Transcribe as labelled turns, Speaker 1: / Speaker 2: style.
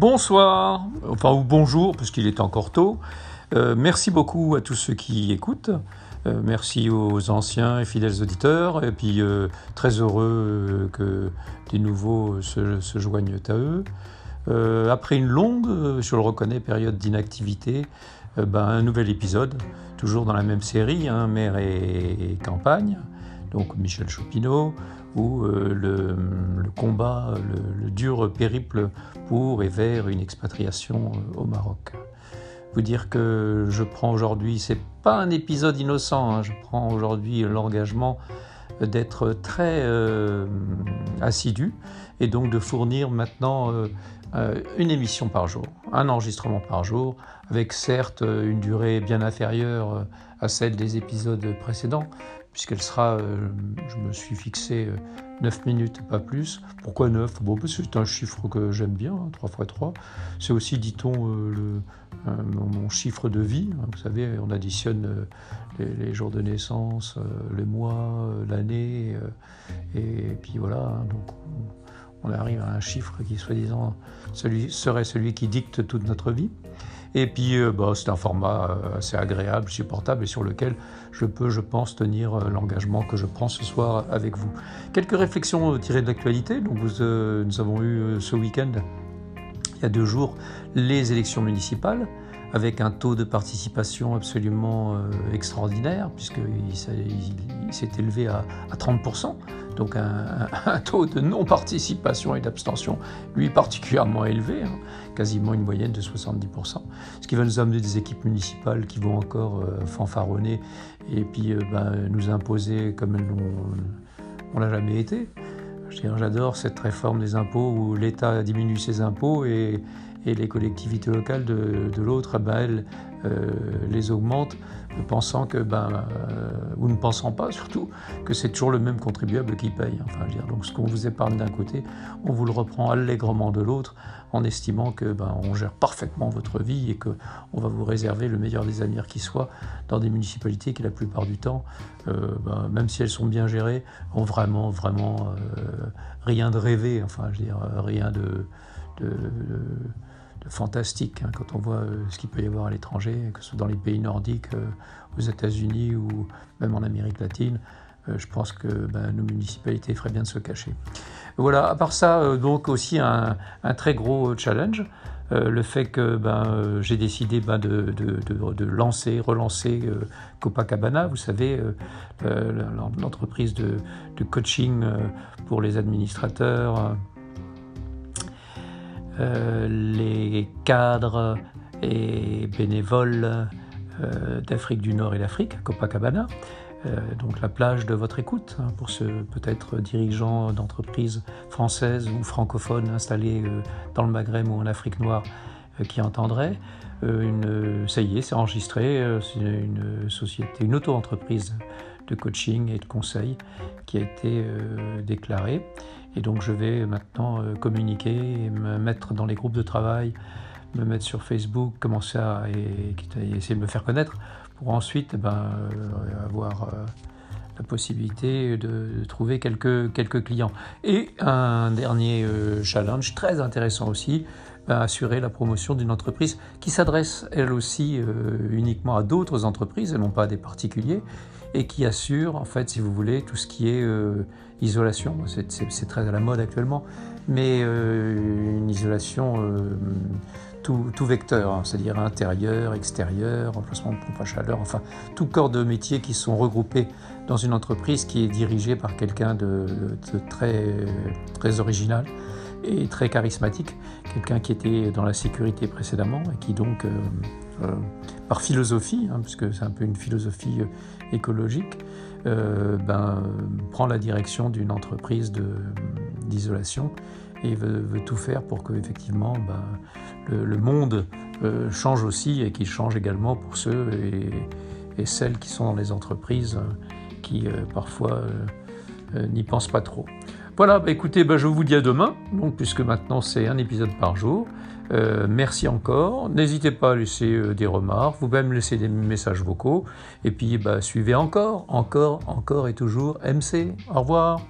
Speaker 1: bonsoir, enfin ou bonjour, parce qu'il est encore tôt. Euh, merci beaucoup à tous ceux qui écoutent. Euh, merci aux anciens et fidèles auditeurs. Et puis euh, très heureux que des nouveaux se, joignent à eux. après une longue, je le reconnais, période d'inactivité, ben, un nouvel épisode, toujours dans la même série, hein, Mère et, campagne, donc Michel Chopineau, où le, le, combat, le, dur périple pour et vers une expatriation au Maroc. Vous dire que je prends aujourd'hui, c'est pas un épisode innocent, hein, je prends aujourd'hui l'engagement d'être très euh, assidu et donc de fournir maintenant euh, euh, une émission par jour, un enregistrement par jour, avec certes une durée bien inférieure à celle des épisodes précédents, puisqu'elle sera, je me suis fixé 9 minutes, pas plus. Pourquoi 9 Bon, c'est un chiffre que j'aime bien, 3 x 3. C'est aussi, dit-on, le, mon, chiffre de vie. Hein, vous savez, on additionne euh, les, jours de naissance, euh, les mois, euh, l'année, et, puis voilà. Hein, donc on, arrive à un chiffre qui, soi-disant, serait celui qui dicte toute notre vie. Et puis, bah, c'est un format assez agréable, supportable et sur lequel je peux, je pense, tenir l'engagement que je prends ce soir avec vous. Quelques réflexions tirées de l'actualité. Donc, nous avons eu ce week-end il y a deux jours les élections municipales avec un taux de participation absolument euh, extraordinaire, puisqu'il s'est élevé à, 30%, donc un, taux de non-participation et d'abstention, lui, particulièrement élevé, hein, quasiment une moyenne de 70%, ce qui va nous amener des équipes municipales qui vont encore euh, fanfaronner et puis euh, ben, nous imposer comme elles on l'a jamais été. J'adore cette réforme des impôts où l'État diminue ses impôts et, les collectivités locales de, l'autre, ben, elles euh, les augmentent, pensant que, ben, euh, ou ne pensant pas surtout, que c'est toujours le même contribuable qui paye. Enfin, dire, donc ce qu'on vous épargne d'un côté, on vous le reprend allègrement de l'autre, en estimant que ben, on gère parfaitement votre vie et que on va vous réserver le meilleur des amers qui soit dans des municipalités qui la plupart du temps, euh, ben, même si elles sont bien gérées, ont vraiment vraiment rien de rêvé. Enfin, je dire, rien de fantastique hein, quand on voit euh, ce qu'il peut y avoir à l'étranger, que ce soit dans les pays nordiques, euh, aux États-Unis ou même en Amérique latine. Euh, je pense que ben, nos municipalités feraient bien de se cacher. Voilà, à part ça, donc aussi un, très gros challenge. le fait que ben, j'ai décidé ben, de, de, lancer, relancer Copacabana, vous savez, l'entreprise de, coaching pour les administrateurs, les cadres et bénévoles euh, d'Afrique du Nord et d'Afrique, Copacabana. Euh, donc la plage de votre écoute hein, pour ce peut-être dirigeants d'entreprises françaises ou francophones installés dans le Maghreb ou en Afrique noire qui entendraient. Une, ça y est, c'est enregistré, c'est une société, une auto-entreprise de coaching et de conseil qui a été déclarée. Et donc je vais maintenant euh, communiquer me mettre dans les groupes de travail, me mettre sur Facebook, commencer à essayer de me faire connaître pour ensuite eh ben, euh, avoir euh, la possibilité de trouver quelques, quelques clients. Et un dernier challenge très intéressant aussi, ben, assurer la promotion d'une entreprise qui s'adresse elle aussi uniquement à d'autres entreprises et non pas à des particuliers et qui assure en fait si vous voulez tout ce qui est isolation, c'est très à la mode actuellement, mais euh, une isolation euh, tout, vecteur, hein, c'est-à-dire intérieur, extérieur, remplacement de pompe à chaleur, enfin tout corps de métier qui sont regroupés dans une entreprise qui est dirigée par quelqu'un de, très, très original et très charismatique, quelqu'un qui était dans la sécurité précédemment et qui donc, euh, par philosophie, hein, puisque c'est un peu une philosophie écologique, euh, ben, prend la direction d'une entreprise d'isolation et veut, tout faire pour que effectivement ben, le, monde euh, change aussi et qu'il change également pour ceux et, celles qui sont dans les entreprises qui euh, parfois n'y pensent pas trop. Voilà, bah, écoutez, bah, je vous dis à demain, donc, puisque maintenant c'est un épisode par jour. Euh, merci encore. N'hésitez pas à laisser euh, des remarques, vous pouvez me laisser des messages vocaux. Et puis bah, suivez encore, encore, encore et toujours MC. Au revoir.